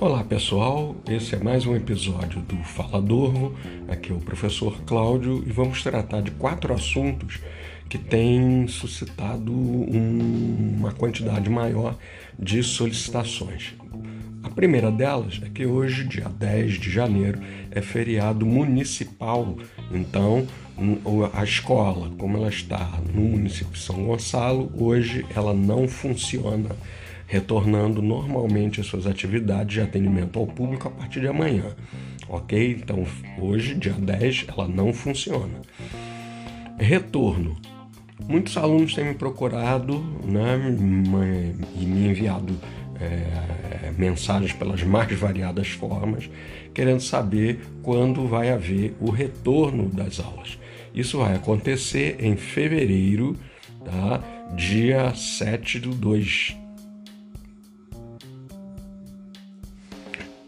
Olá pessoal, esse é mais um episódio do Falador. Aqui é o professor Cláudio e vamos tratar de quatro assuntos que têm suscitado um, uma quantidade maior de solicitações. A primeira delas é que hoje, dia 10 de janeiro, é feriado municipal, então a escola, como ela está no município de São Gonçalo, hoje ela não funciona retornando normalmente às suas atividades de atendimento ao público a partir de amanhã. Ok? Então, hoje, dia 10, ela não funciona. Retorno. Muitos alunos têm me procurado né, e me enviado é, mensagens pelas mais variadas formas, querendo saber quando vai haver o retorno das aulas. Isso vai acontecer em fevereiro, tá? dia 7 do 2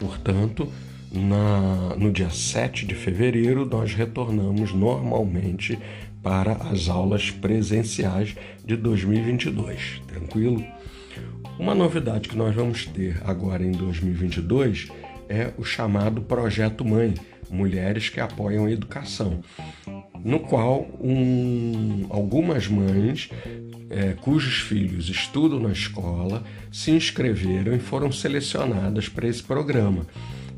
Portanto, na, no dia 7 de fevereiro, nós retornamos normalmente para as aulas presenciais de 2022. Tranquilo? Uma novidade que nós vamos ter agora em 2022 é o chamado Projeto Mãe Mulheres que Apoiam a Educação no qual um, algumas mães é, cujos filhos estudam na escola se inscreveram e foram selecionadas para esse programa.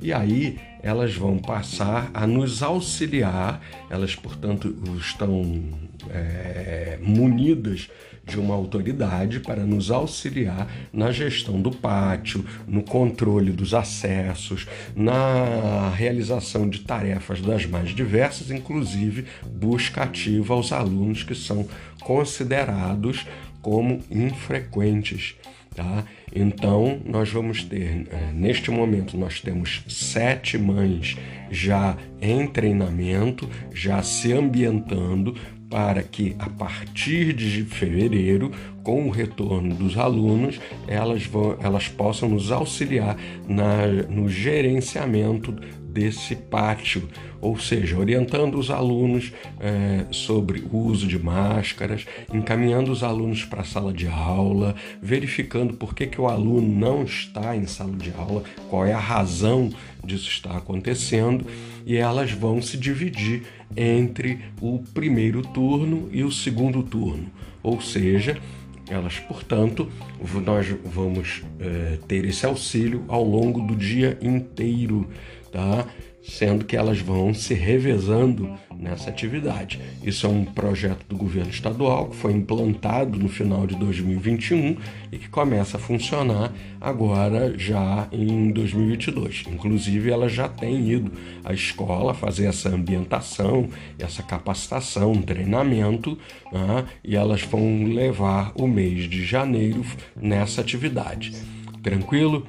E aí elas vão passar a nos auxiliar, elas, portanto, estão é, munidas de uma autoridade para nos auxiliar na gestão do pátio, no controle dos acessos, na realização de tarefas das mais diversas, inclusive busca ativa aos alunos que são considerados como infrequentes. Tá? Então, nós vamos ter, é, neste momento, nós temos sete mães já em treinamento, já se ambientando para que a partir de fevereiro, com o retorno dos alunos, elas, vão, elas possam nos auxiliar na, no gerenciamento desse pátio, ou seja, orientando os alunos é, sobre o uso de máscaras, encaminhando os alunos para a sala de aula, verificando por que, que o aluno não está em sala de aula, qual é a razão disso estar acontecendo, e elas vão se dividir entre o primeiro turno e o segundo turno, ou seja, elas, portanto, nós vamos é, ter esse auxílio ao longo do dia inteiro, tá? sendo que elas vão se revezando nessa atividade. Isso é um projeto do governo estadual que foi implantado no final de 2021 e que começa a funcionar agora já em 2022. Inclusive, elas já têm ido à escola fazer essa ambientação, essa capacitação, treinamento, né? e elas vão levar o mês de janeiro nessa atividade. Tranquilo?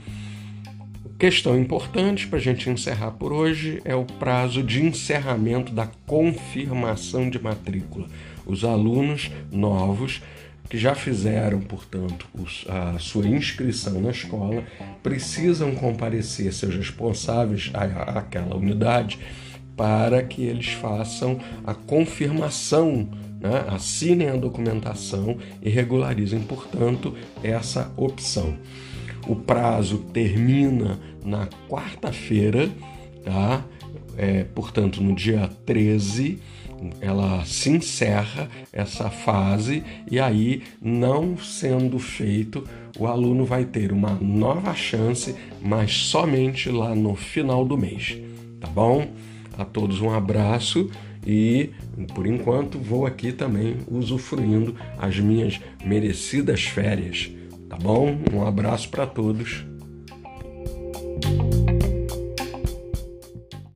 Questão importante para a gente encerrar por hoje é o prazo de encerramento da confirmação de matrícula. Os alunos novos que já fizeram, portanto, a sua inscrição na escola precisam comparecer seus responsáveis àquela unidade para que eles façam a confirmação, né? assinem a documentação e regularizem, portanto, essa opção. O prazo termina na quarta-feira, tá? É, portanto, no dia 13, ela se encerra essa fase e aí, não sendo feito, o aluno vai ter uma nova chance, mas somente lá no final do mês, tá bom? A todos um abraço e, por enquanto, vou aqui também usufruindo as minhas merecidas férias. Tá bom? Um abraço para todos.